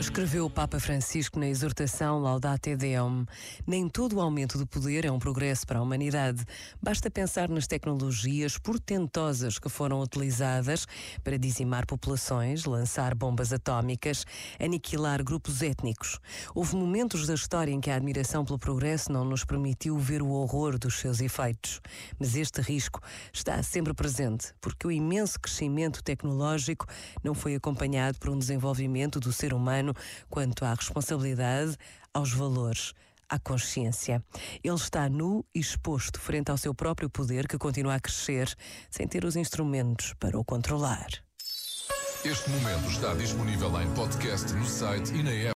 Escreveu o Papa Francisco na exortação Laudate Deum. Nem todo o aumento do poder é um progresso para a humanidade. Basta pensar nas tecnologias portentosas que foram utilizadas para dizimar populações, lançar bombas atómicas, aniquilar grupos étnicos. Houve momentos da história em que a admiração pelo progresso não nos permitiu ver o horror dos seus efeitos. Mas este risco está sempre presente, porque o imenso crescimento tecnológico não foi acompanhado por um desenvolvimento do ser humano humano quanto à responsabilidade, aos valores à consciência. Ele está nu e exposto frente ao seu próprio poder que continua a crescer, sem ter os instrumentos para o controlar. Este momento está disponível em podcast no site e na app.